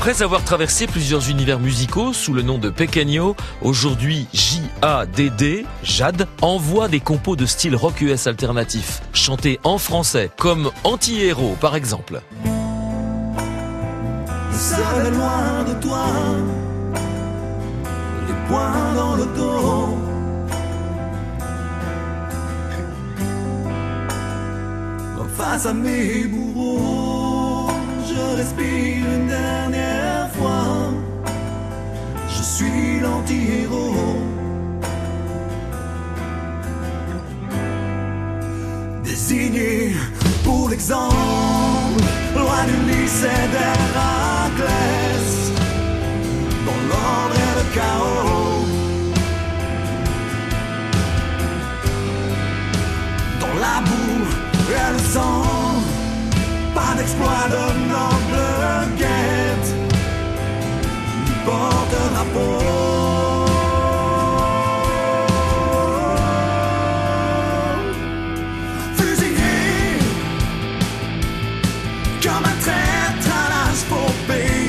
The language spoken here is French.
Après avoir traversé plusieurs univers musicaux sous le nom de Pequeño, aujourd'hui J-A-D-D, Jade, envoie des compos de style rock US alternatif, chantés en français, comme Anti-Héros par exemple. Loin de toi, les poings dans le dos. Face à mes bourreaux, respire une dernière fois. Je suis l'anti-héros. Désigné pour l'exemple, loin du lycée d'Héraclès, dans l'ordre et le chaos. exploit d'un noble guette porte un drapeau. Fusillé comme un pour payer,